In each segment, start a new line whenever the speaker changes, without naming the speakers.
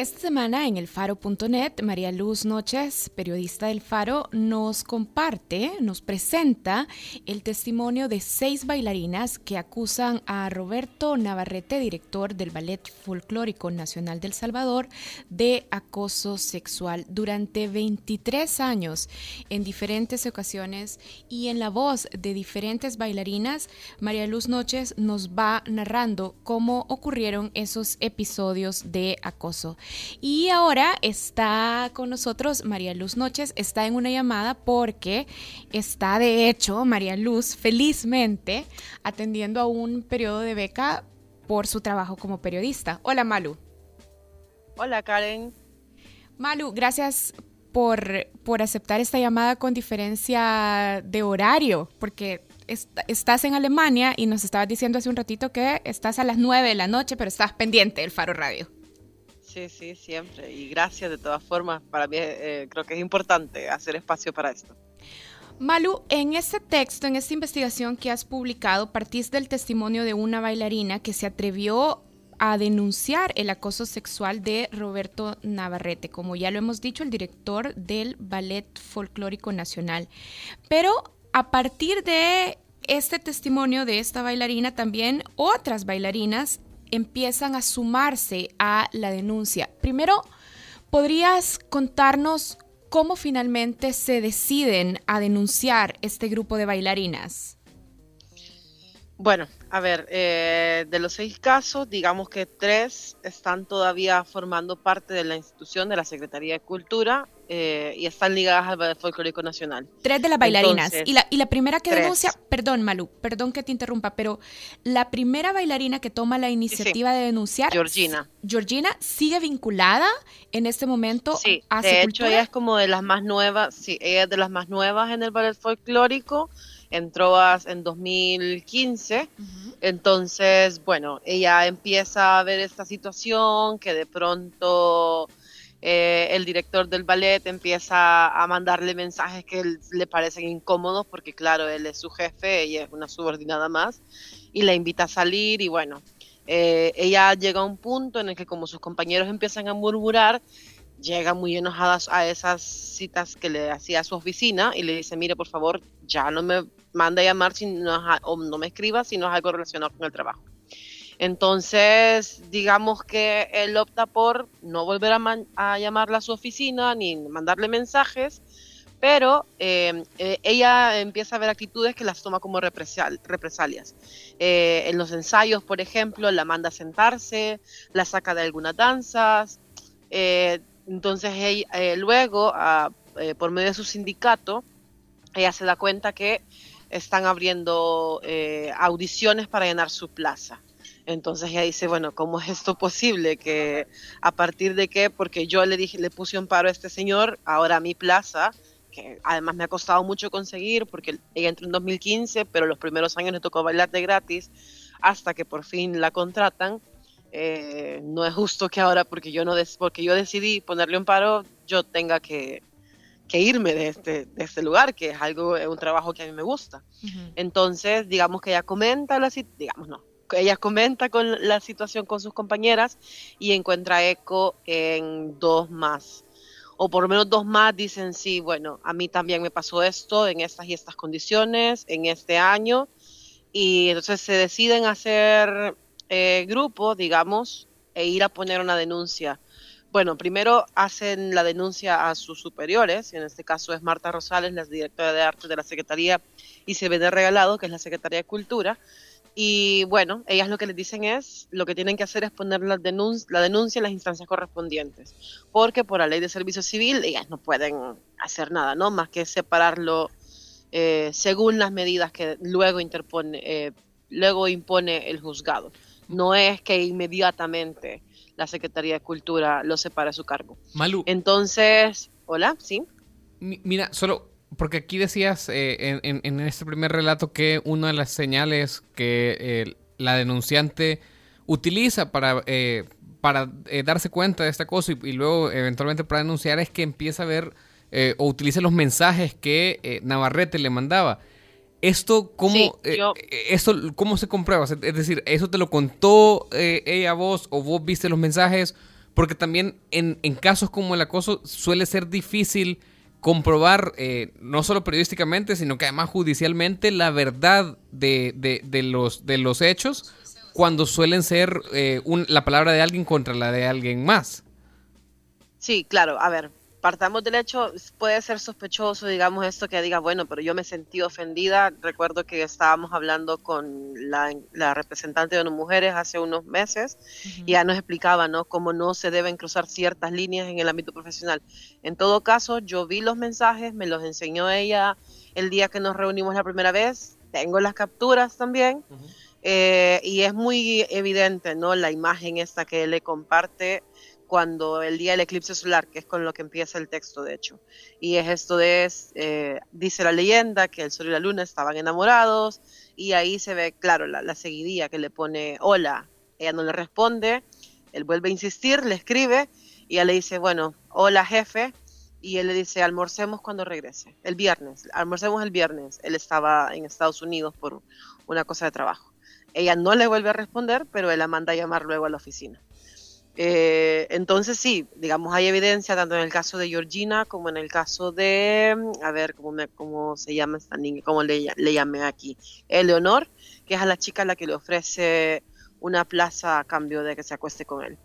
Esta semana en elfaro.net, María Luz Noches, periodista del Faro, nos comparte, nos presenta el testimonio de seis bailarinas que acusan a Roberto Navarrete, director del Ballet Folclórico Nacional del Salvador, de acoso sexual durante 23 años en diferentes ocasiones y en la voz de diferentes bailarinas, María Luz Noches nos va narrando cómo ocurrieron esos episodios de acoso. Y ahora está con nosotros María Luz Noches, está en una llamada porque está de hecho María Luz felizmente atendiendo a un periodo de beca por su trabajo como periodista. Hola Malu.
Hola Karen.
Malu, gracias por, por aceptar esta llamada con diferencia de horario, porque estás en Alemania y nos estabas diciendo hace un ratito que estás a las 9 de la noche, pero estás pendiente del Faro Radio.
Sí, sí, siempre. Y gracias de todas formas. Para mí eh, creo que es importante hacer espacio para esto.
Malu, en este texto, en esta investigación que has publicado, partís del testimonio de una bailarina que se atrevió a denunciar el acoso sexual de Roberto Navarrete, como ya lo hemos dicho, el director del Ballet Folclórico Nacional. Pero a partir de este testimonio de esta bailarina, también otras bailarinas empiezan a sumarse a la denuncia. Primero, ¿podrías contarnos cómo finalmente se deciden a denunciar este grupo de bailarinas?
Bueno, a ver, eh, de los seis casos, digamos que tres están todavía formando parte de la institución de la Secretaría de Cultura eh, y están ligadas al Ballet Folclórico Nacional.
Tres de las bailarinas. y, la, y la primera que denuncia, perdón Malu, perdón que te interrumpa, pero la primera bailarina que toma la iniciativa de denunciar,
Georgina.
Georgina sigue vinculada en este momento
sí, de hecho ella es como de las más nuevas, sí, ella es de las más nuevas en el ballet folclórico entró en 2015. Entonces, bueno, ella empieza a ver esta situación que de pronto eh, el director del ballet empieza a mandarle mensajes que le parecen incómodos porque claro, él es su jefe, ella es una subordinada más y la invita a salir y bueno, eh, ella llega a un punto en el que como sus compañeros empiezan a murmurar, llega muy enojada a esas citas que le hacía a su oficina y le dice, mire, por favor, ya no me manda a llamar si no o no me escriba si no es algo relacionado con el trabajo. Entonces, digamos que él opta por no volver a, llamarla a su oficina ni mandarle mensajes, pero eh, eh, ella empieza a ver actitudes que las toma como represalias. Eh, en los ensayos, por ejemplo, la manda a sentarse, la saca de algunas danzas. entonces, luego, por medio de su sindicato, ella se da cuenta que están abriendo audiciones para llenar su plaza. Entonces ella dice, bueno, ¿cómo es esto posible? Que a partir de qué, porque yo le dije, le puse un paro a este señor, ahora mi plaza, que además me ha costado mucho conseguir, porque ella entró en 2015, pero los primeros años le tocó bailar de gratis, hasta que por fin la contratan. Eh, no es justo que ahora, porque yo no porque yo decidí ponerle un paro, yo tenga que, que irme de este, de este lugar, que es algo, es un trabajo que a mí me gusta. Entonces, digamos que ella comenta la digamos no, ella comenta con la situación con sus compañeras y encuentra eco en dos más. O por lo menos dos más dicen, sí, bueno, a mí también me pasó esto en estas y estas condiciones, en este año. Y entonces se deciden hacer eh, grupo, digamos, e ir a poner una denuncia bueno, primero hacen la denuncia a sus superiores, en este caso es Marta Rosales, la directora de arte de la Secretaría, y se de Regalado, que es la Secretaría de Cultura. Y bueno, ellas lo que les dicen es, lo que tienen que hacer es poner la, denuncia, la denuncia en las instancias correspondientes, porque por la ley de servicio civil ellas no pueden hacer nada, ¿no? Más que separarlo eh, según las medidas que luego interpone, eh, luego impone el juzgado. No es que inmediatamente la Secretaría de Cultura lo separa a su cargo.
Malu.
Entonces, hola, sí.
mira, solo porque aquí decías eh, en, este primer relato que una de las señales que eh, la denunciante utiliza para, eh, para darse cuenta de esta cosa y, luego eventualmente para denunciar es que empieza a ver o utiliza los mensajes que Navarrete le mandaba. ¿Esto cómo, eh, esto, ¿cómo se comprueba? Es decir, ¿eso te lo contó eh, ella a vos o vos viste los mensajes? Porque también en, en casos como el acoso suele ser difícil comprobar, eh, no solo periodísticamente, sino que además judicialmente, la verdad de, de, los, de los hechos cuando suelen ser la palabra de alguien contra la de alguien más.
Sí, claro. A ver, partamos del hecho, puede ser sospechoso, digamos, esto que diga, bueno, pero yo me sentí ofendida. Recuerdo que estábamos hablando con la, representante de las mujeres hace unos meses y ya nos explicaba, ¿no? Cómo no se deben cruzar ciertas líneas en el ámbito profesional. En todo caso, yo vi los mensajes, me los enseñó ella el día que nos reunimos la primera vez. Tengo las capturas también. Eh, y es muy evidente, ¿no? La imagen esta que él le comparte cuando el día del eclipse solar, que es con lo que empieza el texto, de hecho. Y es esto de, eh, dice la leyenda, que el sol y la luna estaban enamorados, y ahí se ve, claro, la, la seguidilla que le pone hola, ella no le responde, él vuelve a insistir, le escribe, y ella le dice, bueno, hola jefe, y él le dice, almorcemos cuando regrese, el viernes, almorcemos el viernes. Él estaba en Estados Unidos por una cosa de trabajo. Ella no le vuelve a responder, pero él la manda a llamar luego a la oficina. Eh, entonces sí, digamos, hay evidencia tanto en el caso de Georgina como en el caso de, mm, a ver, ¿cómo, me, cómo se llama esta niña? ¿Cómo le, le llamé aquí? Eleonor, que es a la chica a la que le ofrece una plaza a cambio de que se acueste con él.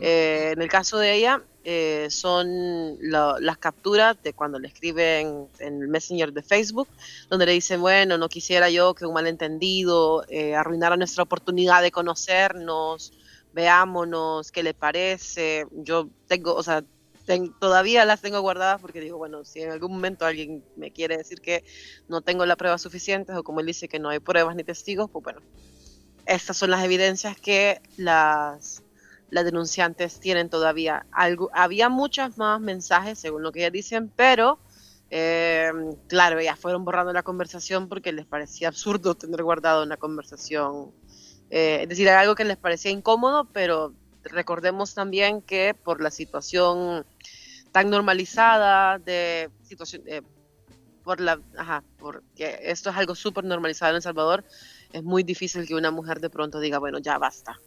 Eh, en el caso de ella, eh, son las capturas de cuando le escriben en el Messenger de Facebook, donde le dicen, bueno, no quisiera yo que un malentendido arruinara nuestra oportunidad de conocernos, veámonos, qué le parece. Yo tengo, o sea, todavía las tengo guardadas porque digo, bueno, si en algún momento alguien me quiere decir que no tengo las pruebas suficientes o como él dice que no hay pruebas ni testigos, pues bueno, estas son las evidencias que las, las denunciantes tienen todavía. Algo, había muchos más mensajes, según lo que ellas dicen, pero... Eh, claro, ellas fueron borrando la conversación porque les parecía absurdo tener guardado una conversación eh, es decir, era algo que les parecía incómodo, pero recordemos también que por la situación tan normalizada de situación, eh, por la, ajá, porque esto es algo súper normalizado en El Salvador, es muy difícil que una mujer de pronto diga, bueno, ya basta.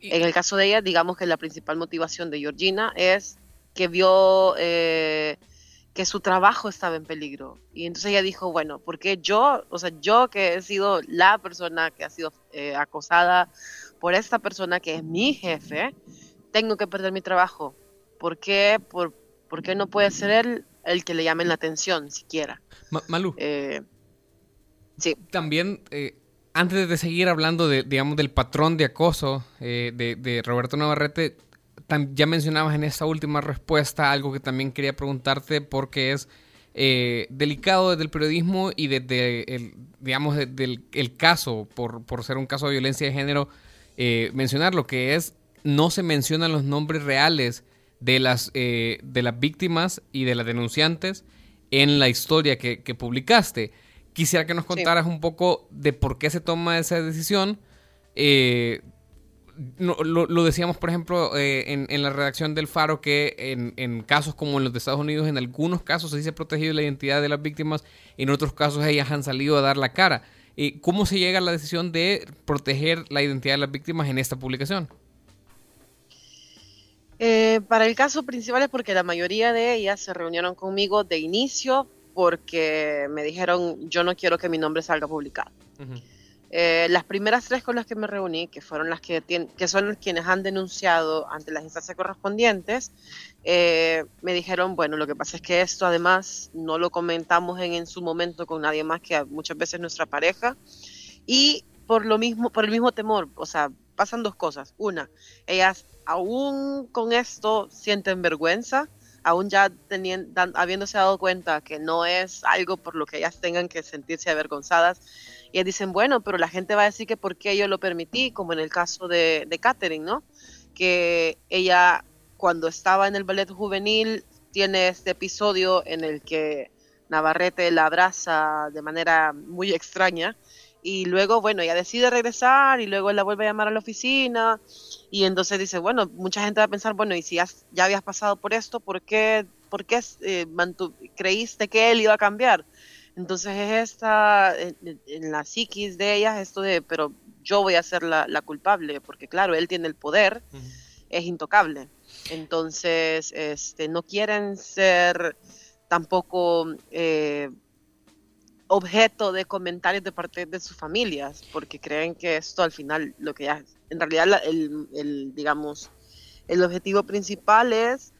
En el caso de ella, digamos que la principal motivación de Georgina es que vio eh, que su trabajo estaba en peligro. Y entonces ella dijo, bueno, porque yo, o sea, yo que he sido la persona que ha sido eh, acosada por esta persona que es mi jefe, tengo que perder mi trabajo. ¿Por qué, por, ¿por qué no puede ser él el que le llame la atención siquiera?
Malú. Eh, sí. También, eh, antes de seguir hablando de, digamos, del patrón de acoso de, de Roberto Navarrete, ya mencionabas en esta última respuesta algo que también quería preguntarte porque es eh, delicado desde el periodismo y desde el, digamos, del el caso, por, por, ser un caso de violencia de género, eh, mencionar lo que es, no se mencionan los nombres reales de las, eh, de las víctimas y de las denunciantes en la historia que, publicaste. Quisiera que nos contaras un poco de por qué se toma esa decisión, no, lo, decíamos, por ejemplo, eh, en, la redacción del Faro, que en, casos como en los de Estados Unidos, en algunos casos se dice protegido la identidad de las víctimas, en otros casos ellas han salido a dar la cara. Eh, ¿Cómo se llega a la decisión de proteger la identidad de las víctimas en esta publicación?
Eh, para el caso principal es porque la mayoría de ellas se reunieron conmigo de inicio porque me dijeron yo no quiero que mi nombre salga publicado. Eh, las primeras tres con las que me reuní, que fueron las que, que son quienes han denunciado ante las instancias correspondientes, eh, me dijeron, bueno, lo que pasa es que esto además no lo comentamos en, en su momento con nadie más que muchas veces nuestra pareja y por lo mismo, por el mismo temor, o sea, pasan dos cosas. Una, ellas aún con esto sienten vergüenza, aún ya teniendo, habiéndose dado cuenta que no es algo por lo que ellas tengan que sentirse avergonzadas, y dicen, bueno, pero la gente va a decir que por qué yo lo permití, como en el caso de, de Catherine, ¿no? Que ella, cuando estaba en el ballet juvenil, tiene este episodio en el que Navarrete la abraza de manera muy extraña y luego, bueno, ella decide regresar y luego la vuelve a llamar a la oficina y entonces dice, bueno, mucha gente va a pensar, bueno, y si ya, ya habías pasado por esto, ¿por qué, por qué eh, creíste que él iba a cambiar? Entonces es esta, en, la psiquis de ellas, esto de, pero yo voy a ser la, culpable, porque claro, él tiene el poder, es intocable. Entonces, este, no quieren ser tampoco eh, objeto de comentarios de parte de sus familias, porque creen que esto al final, lo que ya, en realidad el, digamos, el objetivo principal es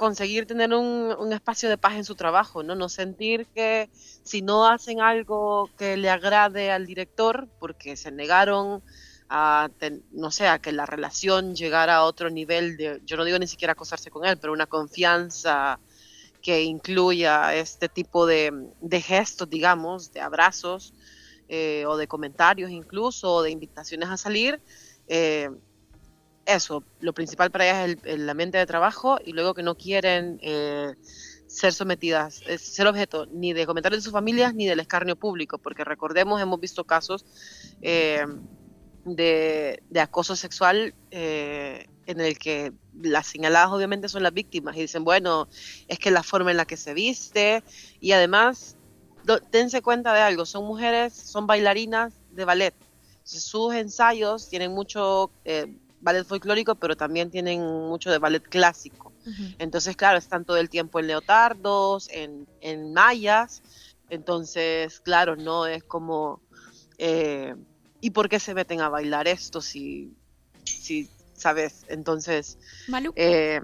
conseguir tener un, espacio de paz en su trabajo, ¿no? No sentir que si no hacen algo que le agrade al director, porque se negaron a, no sé, a que la relación llegara a otro nivel de, yo no digo ni siquiera acosarse con él, pero una confianza que incluya este tipo de, gestos, digamos, de abrazos eh, o de comentarios incluso, o de invitaciones a salir, eh, eso, lo principal para ellas es el, ambiente de trabajo y luego que no quieren eh, ser sometidas, ser objeto ni de comentarios de sus familias ni del escarnio público, porque recordemos, hemos visto casos eh, de, acoso sexual eh, en el que las señaladas obviamente son las víctimas y dicen, bueno, es que la forma en la que se viste y además, dense cuenta de algo, son mujeres, son bailarinas de ballet. Sus ensayos tienen mucho ballet folclórico, pero también tienen mucho de ballet clásico. Entonces, claro, están todo el tiempo en leotardos, en, en mallas. Entonces, claro, no es como... Eh, ¿Y por qué se meten a bailar esto si, si sabes? Entonces, eh,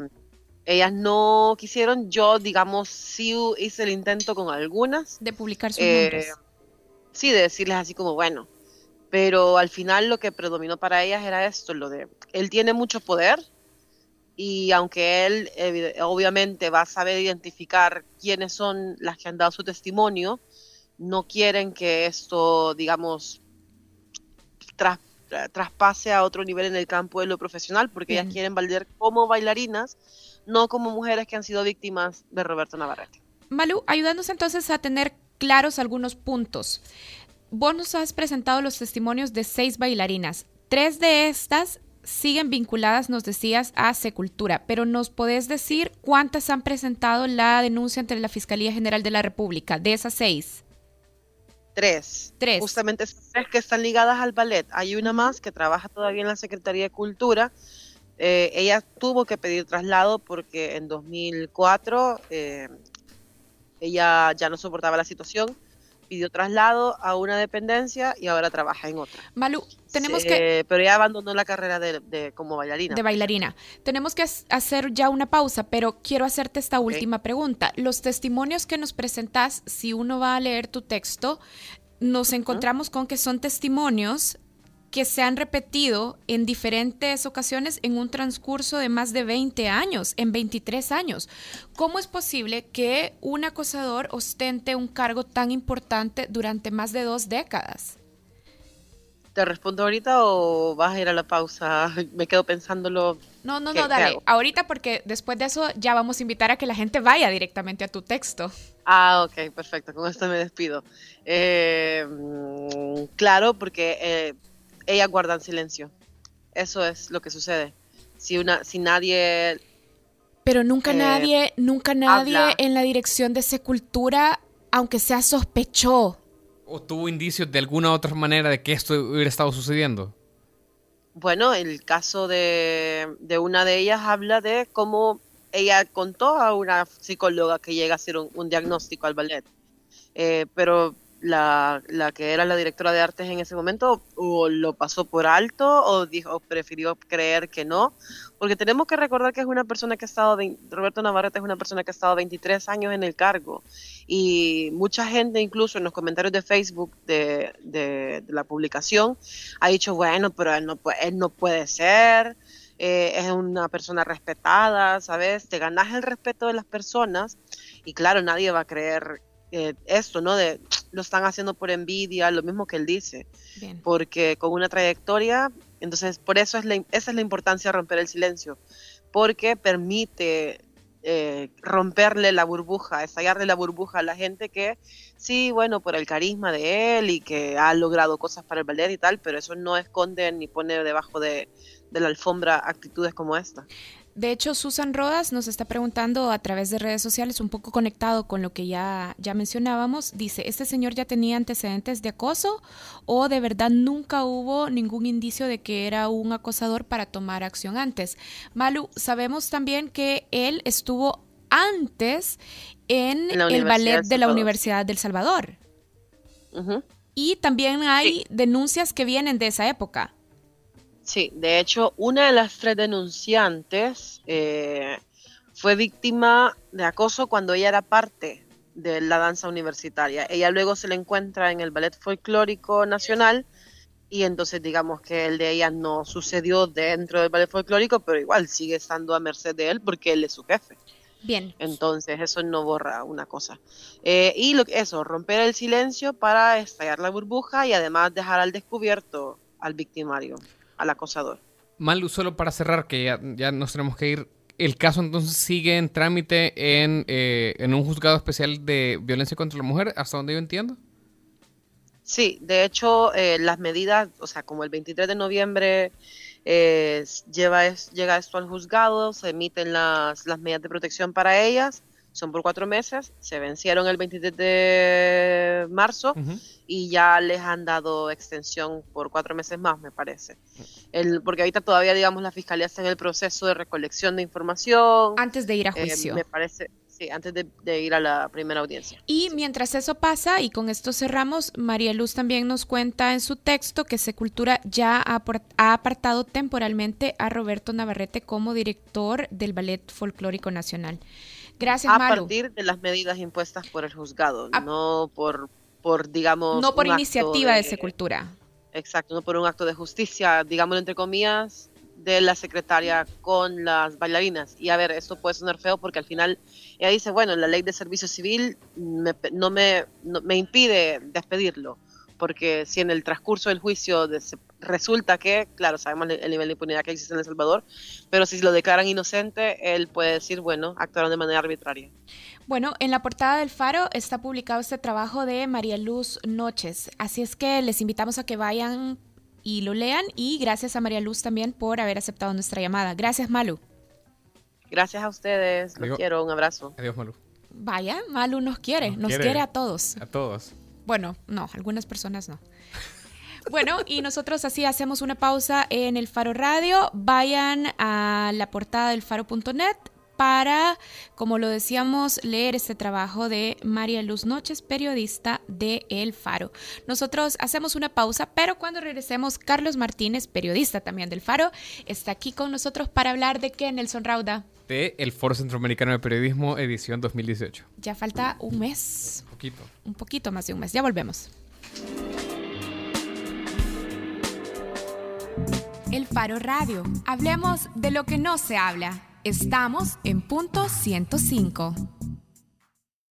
ellas no quisieron. Yo, digamos, sí hice el intento con algunas.
De publicar sus. Eh,
sí, de decirles así como, bueno, pero al final lo que predominó para ellas era esto, lo de, él tiene mucho poder y aunque él obviamente va a saber identificar quiénes son las que han dado su testimonio, no quieren que esto, digamos, traspase a otro nivel en el campo de lo profesional, porque ellas quieren valer como bailarinas, no como mujeres que han sido víctimas de Roberto Navarrete.
Malu, ayudándonos entonces a tener claros algunos puntos. Vos nos has presentado los testimonios de seis bailarinas. Tres de estas siguen vinculadas, nos decías, a Secultura, pero ¿nos podés decir cuántas han presentado la denuncia ante la Fiscalía General de la República de esas seis?
Tres. Tres. Justamente esas tres que están ligadas al ballet. Hay una más que trabaja todavía en la Secretaría de Cultura. Eh, ella tuvo que pedir traslado porque en 2004 eh, ella ya no soportaba la situación pidió traslado a una dependencia y ahora trabaja en otra.
Malu, tenemos que...
Pero ya abandonó la carrera de, como bailarina.
De bailarina. Tenemos que hacer ya una pausa, pero quiero hacerte esta última pregunta. Los testimonios que nos presentas, si uno va a leer tu texto, nos encontramos con que son testimonios que se han repetido en diferentes ocasiones en un transcurso de más de 20 años, en 23 años. ¿Cómo es posible que un acosador ostente un cargo tan importante durante más de dos décadas?
¿Te respondo ahorita o vas a ir a la pausa? Me quedo pensándolo.
No, no, no, dale. Ahorita porque después de eso ya vamos a invitar a que la gente vaya directamente a tu texto.
Ah, ok, perfecto. Con esto me despido. Eh, mm, claro, porque eh, ellas guardan silencio. Eso es lo que sucede. Si una, si nadie
pero nunca eh, nadie, nunca nadie en la dirección de Secultura, aunque sea sospechó.
¿O tuvo indicios de alguna otra manera de que esto hubiera estado sucediendo?
Bueno, el caso de, una de ellas habla de cómo ella contó a una psicóloga que llega a hacer un, diagnóstico al ballet. Eh, pero la, la, que era la directora de artes en ese momento o lo pasó por alto o dijo prefirió creer que no porque tenemos que recordar que es una persona que ha estado Roberto Navarrete es una persona que ha estado 23 años en el cargo y mucha gente incluso en los comentarios de Facebook de, de, la publicación ha dicho bueno pero él no, él no puede ser eh, es una persona respetada, ¿sabes? Te ganas el respeto de las personas y claro, nadie va a creer eh, esto, ¿no? De lo están haciendo por envidia, lo mismo que él dice. Porque con una trayectoria, entonces por eso es la, esa es la importancia de romper el silencio, porque permite eh, romperle la burbuja, estallarle la burbuja a la gente que sí, bueno, por el carisma de él y que ha logrado cosas para el ballet y tal, pero eso no esconde ni pone debajo de, de la alfombra actitudes como esta.
De hecho, Susan Rodas nos está preguntando a través de redes sociales, un poco conectado con lo que ya, ya mencionábamos, dice, ¿este señor ya tenía antecedentes de acoso o de verdad nunca hubo ningún indicio de que era un acosador para tomar acción antes? Malu, sabemos también que él estuvo antes en, el ballet de la Universidad del Salvador. Y también hay denuncias que vienen de esa época.
Sí, de hecho, una de las tres denunciantes eh, fue víctima de acoso cuando ella era parte de la danza universitaria. Ella luego se le encuentra en el Ballet Folclórico Nacional y entonces digamos que el de ella no sucedió dentro del Ballet Folclórico, pero igual sigue estando a merced de él porque él es su jefe.
Bien.
Entonces eso no borra una cosa. Eh, y lo, eso, romper el silencio para estallar la burbuja y además dejar al descubierto al victimario al acosador.
Malu, solo para cerrar, que ya, ya nos tenemos que ir. El caso entonces sigue en trámite en, eh, en un juzgado especial de violencia contra la mujer, hasta donde yo entiendo.
Sí, de hecho, eh, las medidas, o sea, como el 23 de noviembre eh, lleva es, llega esto al juzgado, se emiten las, las medidas de protección para ellas son por cuatro meses, se vencieron el 23 de marzo y ya les han dado extensión por cuatro meses más, me parece. El, porque ahorita todavía, digamos, la fiscalía está en el proceso de recolección de información.
Antes de ir a eh, juicio.
me parece, Sí, antes de, ir a la primera audiencia.
Y mientras eso pasa, y con esto cerramos, María Luz también nos cuenta en su texto que Secultura ya ha, ha apartado temporalmente a Roberto Navarrete como director del Ballet Folclórico Nacional. Gracias,
A partir de las medidas impuestas por el juzgado, no por, por, digamos...
No por iniciativa de, Secultura.
Exacto, no por un acto de justicia, digamos entre comillas, de la secretaria con las bailarinas. Y a ver, esto puede sonar feo porque al final ella dice, bueno, la ley de servicio civil no, me, me impide despedirlo, porque si en el transcurso del juicio de, resulta que, claro, sabemos el nivel de impunidad que existe en El Salvador, pero si lo declaran inocente, él puede decir, bueno, actuaron de manera arbitraria.
Bueno, en la portada del Faro está publicado este trabajo de María Luz Noches, así es que les invitamos a que vayan y lo lean y gracias a María Luz también por haber aceptado nuestra llamada. Gracias, Malu.
Gracias a ustedes, los quiero, un abrazo.
Adiós, Malu.
Vaya, Malu nos quiere, nos, quiere, quiere a todos.
A todos.
Bueno, no, algunas personas no. Bueno, y nosotros así hacemos una pausa en el Faro Radio. Vayan a la portada del faro.net para, como lo decíamos, leer este trabajo de María Luz Noches, periodista de El Faro. Nosotros hacemos una pausa, pero cuando regresemos, Carlos Martínez, periodista también del Faro, está aquí con nosotros para hablar de qué, Nelson Rauda.
De el Foro Centroamericano de Periodismo, edición 2018.
Ya falta un mes.
Un poquito.
Un poquito más de un mes. Ya volvemos. El Faro Radio. Hablemos de lo que no se habla. Estamos en punto 105.